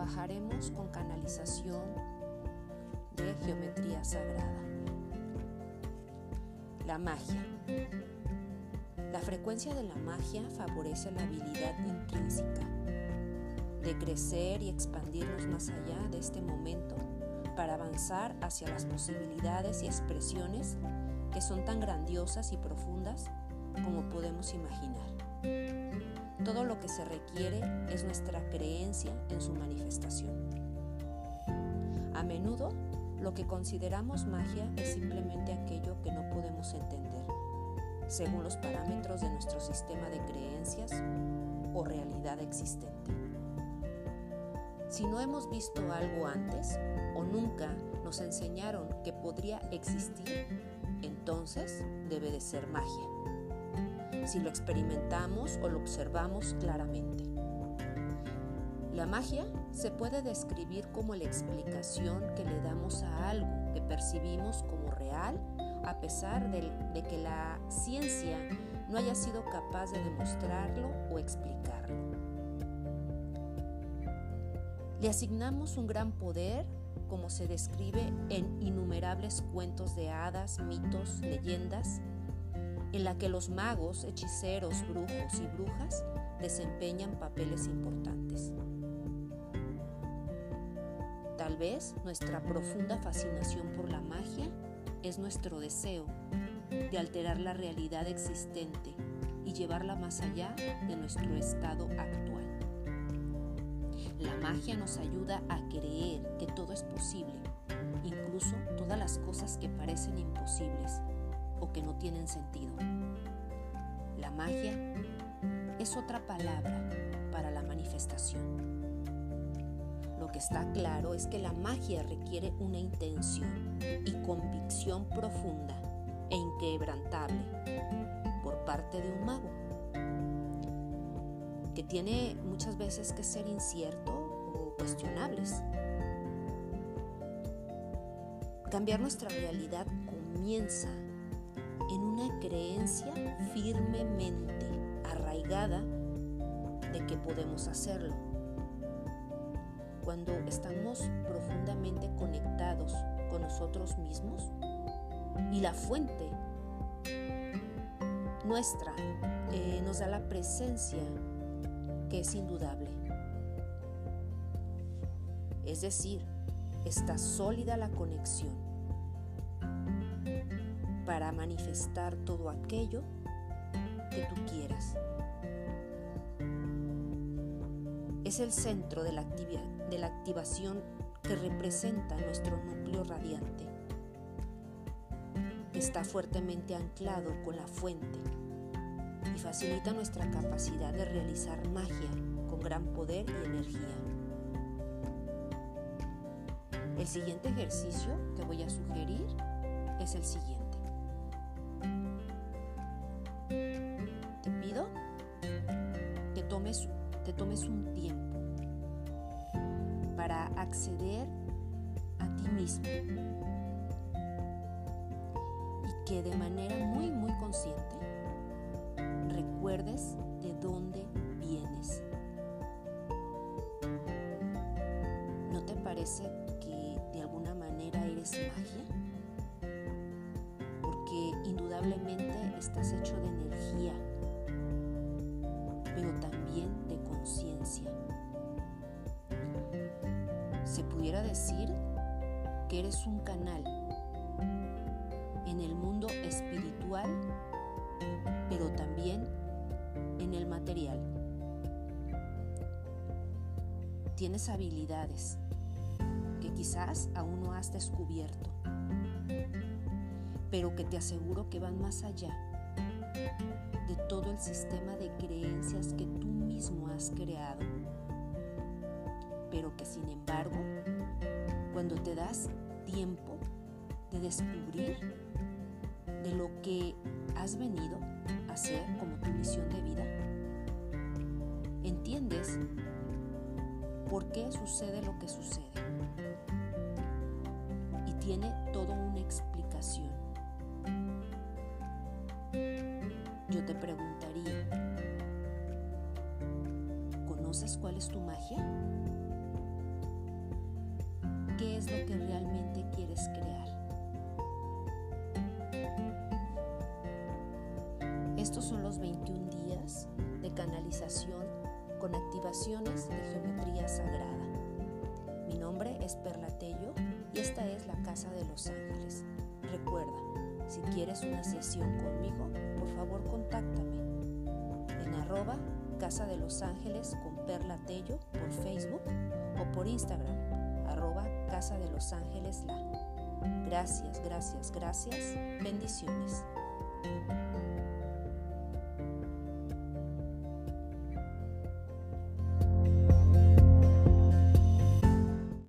trabajaremos con canalización de geometría sagrada. La magia. La frecuencia de la magia favorece la habilidad intrínseca de crecer y expandirnos más allá de este momento para avanzar hacia las posibilidades y expresiones que son tan grandiosas y profundas como podemos imaginar. Todo lo que se requiere es nuestra creencia en su manifestación. A menudo, lo que consideramos magia es simplemente aquello que no podemos entender, según los parámetros de nuestro sistema de creencias o realidad existente. Si no hemos visto algo antes o nunca nos enseñaron que podría existir, entonces debe de ser magia si lo experimentamos o lo observamos claramente. La magia se puede describir como la explicación que le damos a algo que percibimos como real a pesar de, que la ciencia no haya sido capaz de demostrarlo o explicarlo. Le asignamos un gran poder como se describe en innumerables cuentos de hadas, mitos, leyendas en la que los magos, hechiceros, brujos y brujas desempeñan papeles importantes. Tal vez nuestra profunda fascinación por la magia es nuestro deseo de alterar la realidad existente y llevarla más allá de nuestro estado actual. La magia nos ayuda a creer que todo es posible, incluso todas las cosas que parecen imposibles o que no tienen sentido. La magia es otra palabra para la manifestación. Lo que está claro es que la magia requiere una intención y convicción profunda e inquebrantable por parte de un mago, que tiene muchas veces que ser incierto o cuestionables. Cambiar nuestra realidad comienza en una creencia firmemente arraigada de que podemos hacerlo. Cuando estamos profundamente conectados con nosotros mismos y la fuente nuestra eh, nos da la presencia que es indudable. Es decir, está sólida la conexión para manifestar todo aquello que tú quieras. Es el centro de la, activación que representa nuestro núcleo radiante. Está fuertemente anclado con la fuente y facilita nuestra capacidad de realizar magia con gran poder y energía. El siguiente ejercicio que voy a sugerir es el siguiente. Te tomes un tiempo para acceder a ti mismo y que de manera muy muy consciente recuerdes de dónde vienes. ¿No te parece que de alguna manera eres magia? Porque indudablemente estás hecho de energía pudiera decir que eres un canal en el mundo espiritual, pero también en el material. Tienes habilidades que quizás aún no has descubierto, pero que te aseguro que van más allá de todo el sistema de creencias que tú mismo has creado, pero que sin embargo, cuando te das tiempo de descubrir de lo que has venido a hacer como tu misión de vida, entiendes por qué sucede lo que sucede. Y tiene toda una explicación. Yo te preguntaría, ¿conoces cuál es tu magia? Es lo que realmente quieres crear. Estos son los 21 días de canalización con activaciones de geometría sagrada. Mi nombre es Perla Tello y esta es la Casa de los Ángeles. Recuerda, si quieres una sesión conmigo, por favor contáctame en arroba Casa de los Ángeles con Perla Tello por Facebook o por Instagram arroba Casa de los Ángeles La. Gracias, gracias, gracias. Bendiciones.